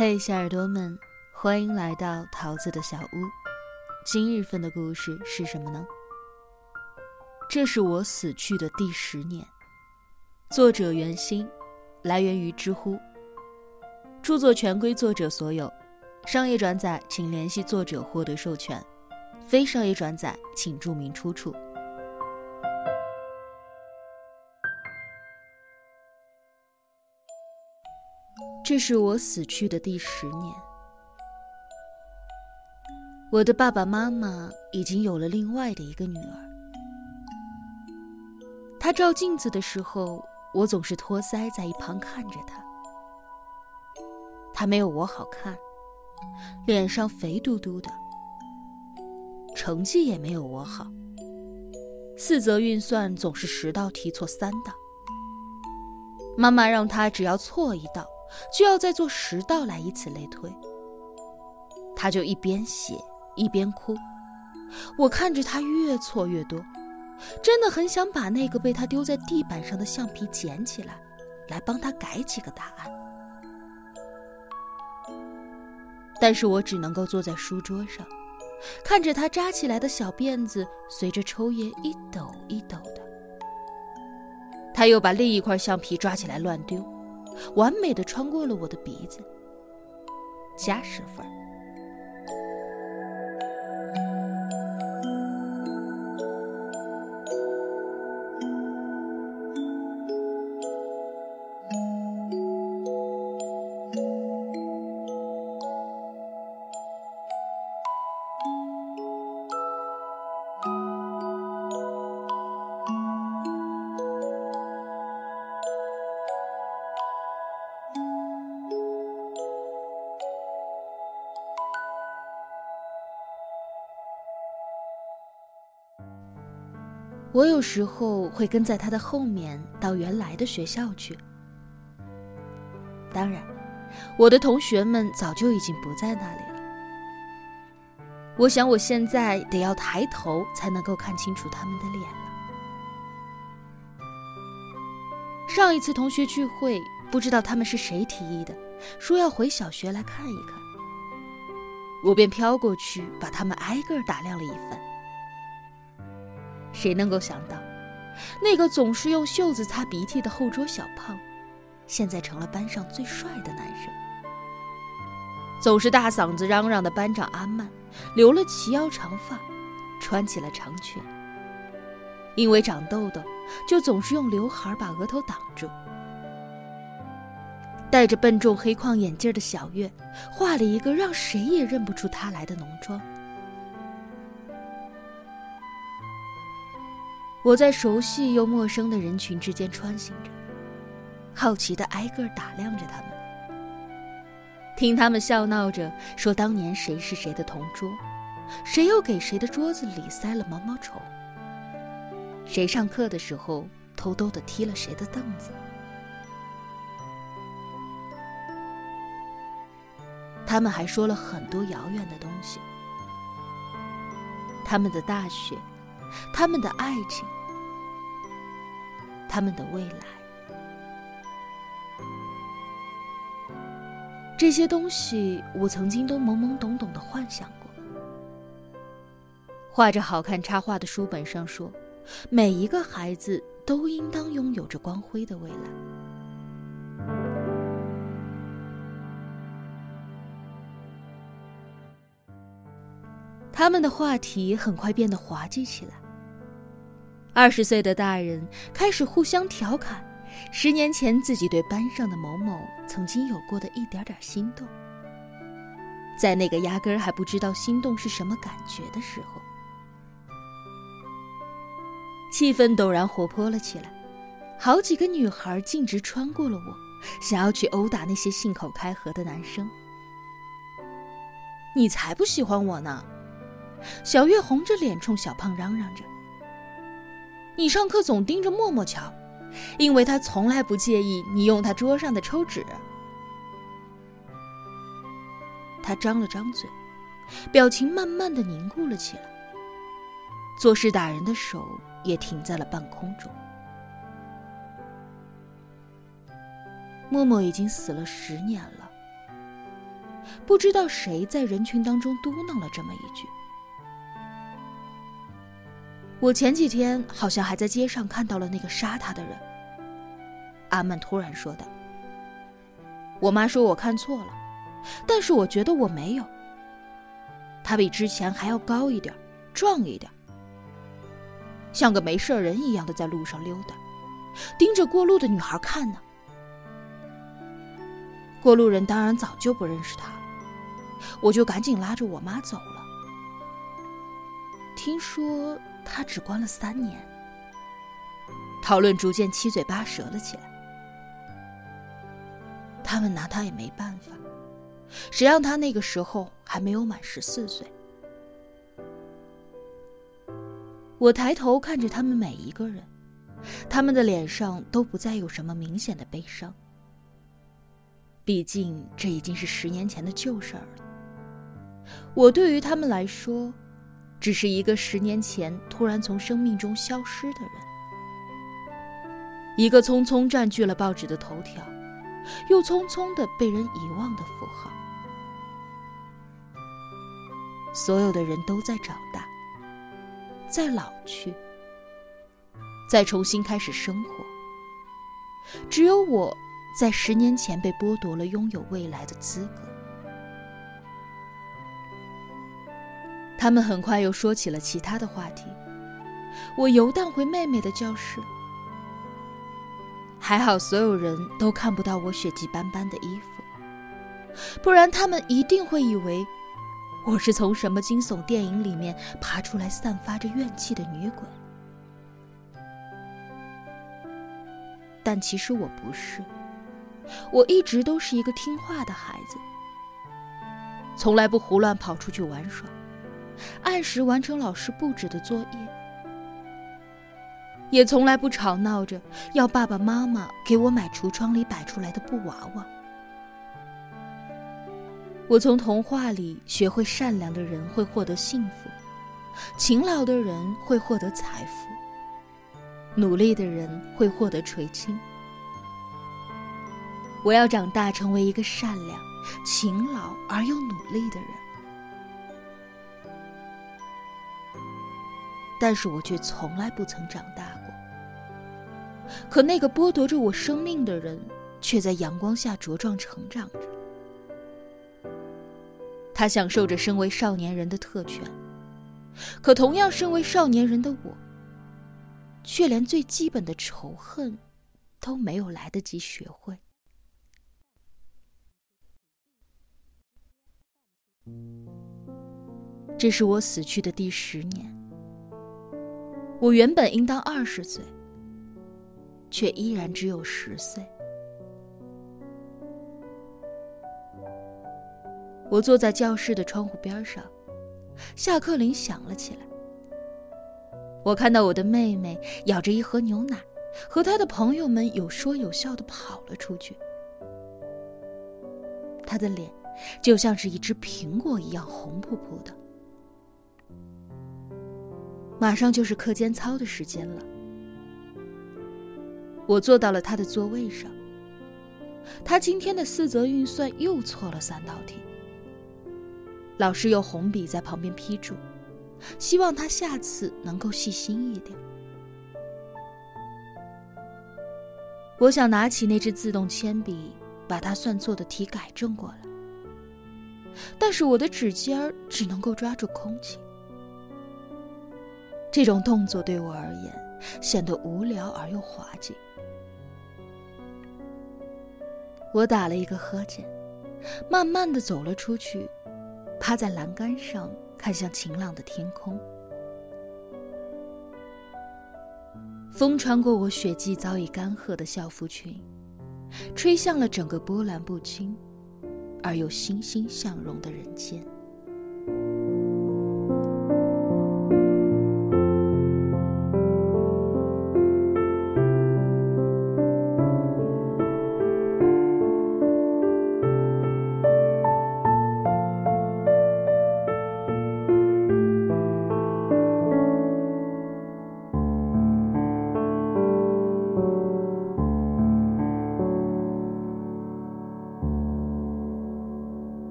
嘿，小耳朵们，欢迎来到桃子的小屋。今日份的故事是什么呢？这是我死去的第十年。作者袁心，来源于知乎。著作权归作者所有，商业转载请联系作者获得授权，非商业转载请注明出处。这是我死去的第十年。我的爸爸妈妈已经有了另外的一个女儿。她照镜子的时候，我总是托腮在一旁看着她。她没有我好看，脸上肥嘟嘟的，成绩也没有我好。四则运算总是十道题错三道。妈妈让她只要错一道。就要再做十道来，以此类推。他就一边写一边哭，我看着他越错越多，真的很想把那个被他丢在地板上的橡皮捡起来，来帮他改几个答案。但是我只能够坐在书桌上，看着他扎起来的小辫子随着抽烟一抖一抖的。他又把另一块橡皮抓起来乱丢。完美的穿过了我的鼻子，加十分。我有时候会跟在他的后面到原来的学校去。当然，我的同学们早就已经不在那里了。我想我现在得要抬头才能够看清楚他们的脸了。上一次同学聚会，不知道他们是谁提议的，说要回小学来看一看。我便飘过去，把他们挨个打量了一番。谁能够想到，那个总是用袖子擦鼻涕的后桌小胖，现在成了班上最帅的男生。总是大嗓子嚷嚷的班长阿曼，留了齐腰长发，穿起了长裙。因为长痘痘，就总是用刘海把额头挡住。戴着笨重黑框眼镜的小月，画了一个让谁也认不出他来的浓妆。我在熟悉又陌生的人群之间穿行着，好奇的挨个打量着他们，听他们笑闹着说当年谁是谁的同桌，谁又给谁的桌子里塞了毛毛虫，谁上课的时候偷偷的踢了谁的凳子。他们还说了很多遥远的东西，他们的大学。他们的爱情，他们的未来，这些东西我曾经都懵懵懂懂的幻想过。画着好看插画的书本上说，每一个孩子都应当拥有着光辉的未来。他们的话题很快变得滑稽起来。二十岁的大人开始互相调侃，十年前自己对班上的某某曾经有过的一点点心动。在那个压根儿还不知道心动是什么感觉的时候，气氛陡然活泼了起来。好几个女孩径直穿过了我，想要去殴打那些信口开河的男生。你才不喜欢我呢！小月红着脸冲小胖嚷嚷着：“你上课总盯着默默瞧，因为他从来不介意你用他桌上的抽纸。”他张了张嘴，表情慢慢的凝固了起来，做事打人的手也停在了半空中。默默已经死了十年了，不知道谁在人群当中嘟囔了这么一句。我前几天好像还在街上看到了那个杀他的人。阿曼突然说道：“我妈说我看错了，但是我觉得我没有。他比之前还要高一点，壮一点，像个没事人一样的在路上溜达，盯着过路的女孩看呢。过路人当然早就不认识他了，我就赶紧拉着我妈走了。听说……”他只关了三年，讨论逐渐七嘴八舌了起来。他们拿他也没办法，谁让他那个时候还没有满十四岁。我抬头看着他们每一个人，他们的脸上都不再有什么明显的悲伤。毕竟这已经是十年前的旧事儿了。我对于他们来说。只是一个十年前突然从生命中消失的人，一个匆匆占据了报纸的头条，又匆匆的被人遗忘的符号。所有的人都在长大，在老去，在重新开始生活。只有我在十年前被剥夺了拥有未来的资格。他们很快又说起了其他的话题。我游荡回妹妹的教室，还好所有人都看不到我血迹斑斑的衣服，不然他们一定会以为我是从什么惊悚电影里面爬出来、散发着怨气的女鬼。但其实我不是，我一直都是一个听话的孩子，从来不胡乱跑出去玩耍。按时完成老师布置的作业，也从来不吵闹着要爸爸妈妈给我买橱窗里摆出来的布娃娃。我从童话里学会，善良的人会获得幸福，勤劳的人会获得财富，努力的人会获得垂青。我要长大成为一个善良、勤劳而又努力的人。但是我却从来不曾长大过。可那个剥夺着我生命的人，却在阳光下茁壮成长着。他享受着身为少年人的特权，可同样身为少年人的我，却连最基本的仇恨都没有来得及学会。这是我死去的第十年。我原本应当二十岁，却依然只有十岁。我坐在教室的窗户边上，下课铃响了起来。我看到我的妹妹咬着一盒牛奶，和她的朋友们有说有笑的跑了出去。她的脸就像是一只苹果一样红扑扑的。马上就是课间操的时间了，我坐到了他的座位上。他今天的四则运算又错了三道题，老师用红笔在旁边批注，希望他下次能够细心一点。我想拿起那支自动铅笔，把他算错的题改正过来，但是我的指尖儿只能够抓住空气。这种动作对我而言显得无聊而又滑稽。我打了一个呵欠，慢慢的走了出去，趴在栏杆上看向晴朗的天空。风穿过我血迹早已干涸的校服裙，吹向了整个波澜不惊而又欣欣向荣的人间。